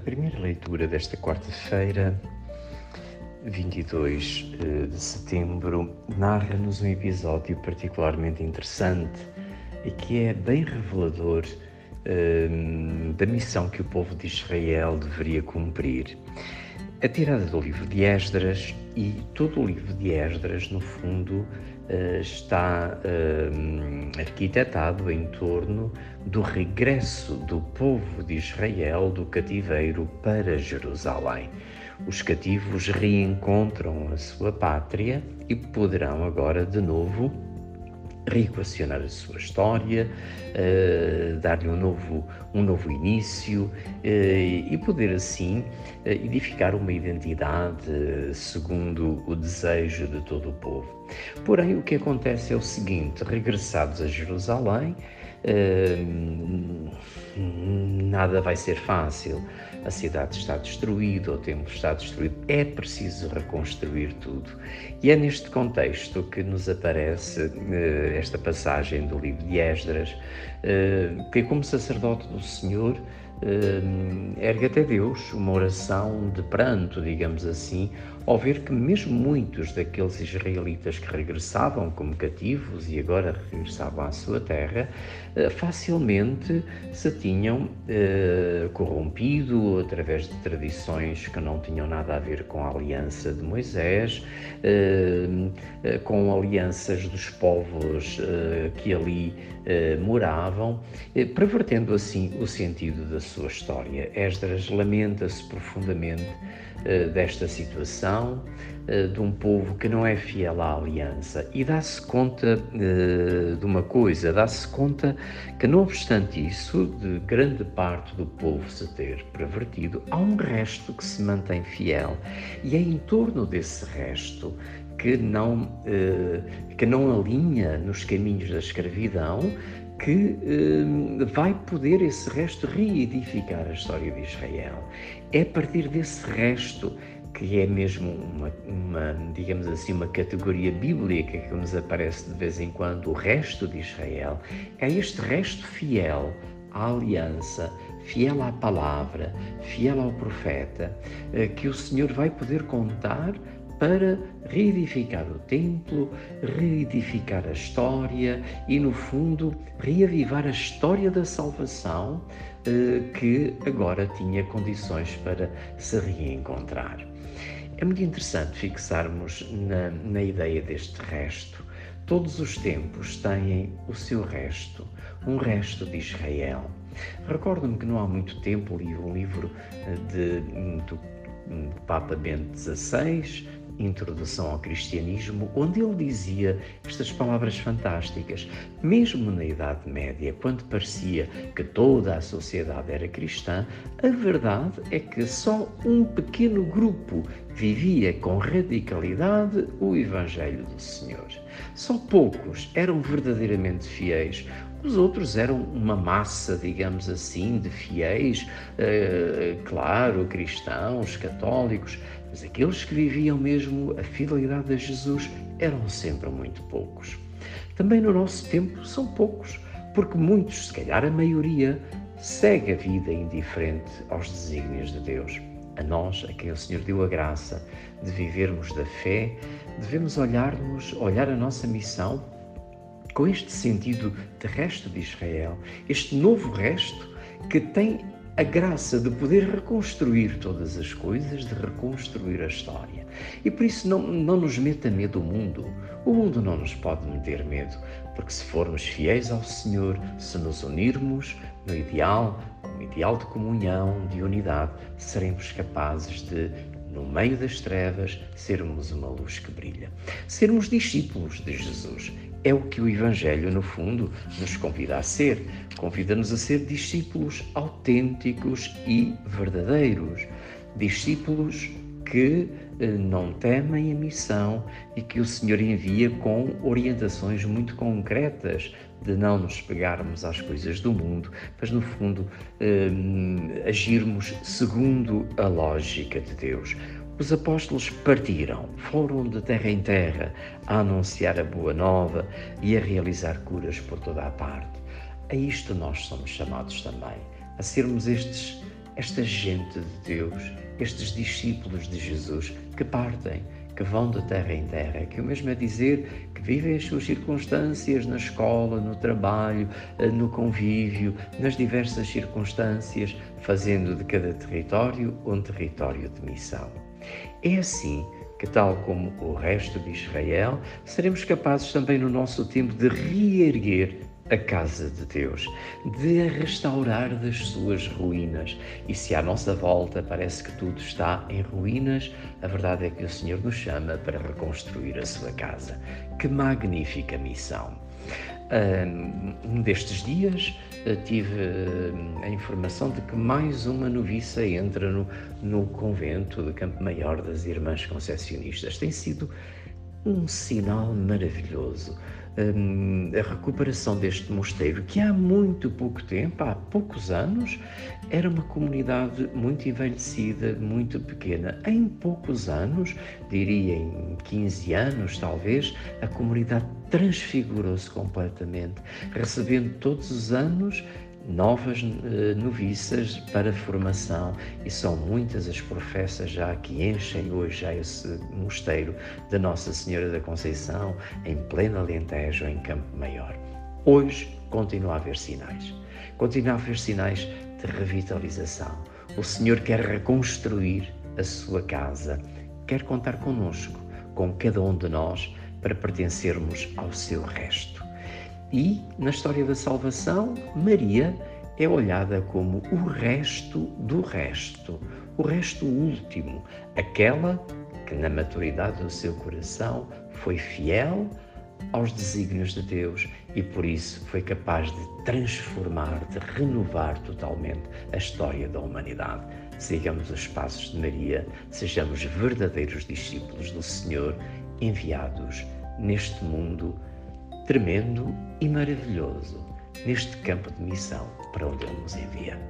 primeira leitura desta quarta-feira, 22 eh, de setembro, narra-nos um episódio particularmente interessante e que é bem revelador uh, da missão que o povo de Israel deveria cumprir. A tirada do livro de Esdras e todo o livro de Esdras, no fundo, está uh, arquitetado em torno do regresso do povo de Israel do cativeiro para Jerusalém. Os cativos reencontram a sua pátria e poderão agora de novo reequacionar a sua história, uh, dar-lhe um novo, um novo início uh, e poder assim uh, edificar uma identidade segundo o desejo de todo o povo. Porém, o que acontece é o seguinte: regressados a Jerusalém, nada vai ser fácil. A cidade está destruída, o templo está destruído, é preciso reconstruir tudo. E é neste contexto que nos aparece uh, esta passagem do livro de Esdras, uh, que, como sacerdote do Senhor, ergue até Deus uma oração de pranto, digamos assim, ao ver que mesmo muitos daqueles israelitas que regressavam como cativos e agora regressavam à sua terra, uh, facilmente se tinham uh, corrompido através de tradições que não tinham nada a ver com a aliança de Moisés, com alianças dos povos que ali moravam, pervertendo assim o sentido da sua história. Esdras lamenta-se profundamente uh, desta situação, uh, de um povo que não é fiel à aliança e dá-se conta uh, de uma coisa: dá-se conta que, não obstante isso, de grande parte do povo se ter pervertido, há um resto que se mantém fiel e é em torno desse resto que não, que não alinha nos caminhos da escravidão, que eh, vai poder esse resto reedificar a história de Israel. É a partir desse resto que é mesmo uma, uma, digamos assim, uma categoria bíblica que nos aparece de vez em quando, o resto de Israel, é este resto fiel à aliança, fiel à palavra, fiel ao profeta, eh, que o Senhor vai poder contar para reedificar o templo, reedificar a história e, no fundo, reavivar a história da salvação eh, que agora tinha condições para se reencontrar. É muito interessante fixarmos na, na ideia deste resto. Todos os tempos têm o seu resto, um resto de Israel. Recordo-me que não há muito tempo li um livro eh, de, do Papa Bento XVI, Introdução ao Cristianismo, onde ele dizia estas palavras fantásticas. Mesmo na Idade Média, quando parecia que toda a sociedade era cristã, a verdade é que só um pequeno grupo vivia com radicalidade o Evangelho do Senhor. Só poucos eram verdadeiramente fiéis. Os outros eram uma massa, digamos assim, de fiéis, uh, claro, cristãos, católicos, mas aqueles que viviam mesmo a fidelidade a Jesus eram sempre muito poucos. Também no nosso tempo são poucos, porque muitos, se calhar a maioria, segue a vida indiferente aos desígnios de Deus. A nós, a quem o Senhor deu a graça de vivermos da fé, devemos olharmos, olhar a nossa missão com este sentido de resto de Israel, este novo resto que tem a graça de poder reconstruir todas as coisas, de reconstruir a história. E por isso não, não nos meta medo o mundo. O mundo não nos pode meter medo, porque se formos fiéis ao Senhor, se nos unirmos no ideal, como ideal de comunhão, de unidade, seremos capazes de no meio das trevas, sermos uma luz que brilha. Sermos discípulos de Jesus. É o que o Evangelho, no fundo, nos convida a ser. Convida-nos a ser discípulos autênticos e verdadeiros. Discípulos que eh, não temem a missão e que o Senhor envia com orientações muito concretas de não nos pegarmos às coisas do mundo, mas no fundo eh, agirmos segundo a lógica de Deus. Os apóstolos partiram, foram de terra em terra a anunciar a boa nova e a realizar curas por toda a parte. A isto nós somos chamados também, a sermos estes esta gente de Deus, estes discípulos de Jesus que partem, que vão de terra em terra, que o mesmo é dizer que vivem as suas circunstâncias na escola, no trabalho, eh, no convívio, nas diversas circunstâncias, fazendo de cada território um território de missão. É assim que, tal como o resto de Israel, seremos capazes também no nosso tempo de reerguer a casa de Deus, de a restaurar das suas ruínas. E se à nossa volta parece que tudo está em ruínas, a verdade é que o Senhor nos chama para reconstruir a sua casa. Que magnífica missão! Um destes dias eh, tive eh, a informação de que mais uma noviça entra no, no convento de Campo Maior das Irmãs Concessionistas. Tem sido um sinal maravilhoso Hum, a recuperação deste mosteiro, que há muito pouco tempo, há poucos anos, era uma comunidade muito envelhecida, muito pequena. Em poucos anos, diria em 15 anos talvez, a comunidade transfigurou-se completamente, recebendo todos os anos novas uh, noviças para formação e são muitas as professas já que enchem hoje já esse mosteiro da Nossa Senhora da Conceição em pleno Alentejo, em Campo Maior. Hoje continua a haver sinais, continua a haver sinais de revitalização. O Senhor quer reconstruir a sua casa, quer contar conosco, com cada um de nós, para pertencermos ao seu resto. E, na história da salvação, Maria é olhada como o resto do resto, o resto último, aquela que, na maturidade do seu coração, foi fiel aos desígnios de Deus e por isso foi capaz de transformar, de renovar totalmente a história da humanidade. Sigamos os passos de Maria, sejamos verdadeiros discípulos do Senhor enviados neste mundo tremendo e maravilhoso neste campo de missão para onde Ele nos envia.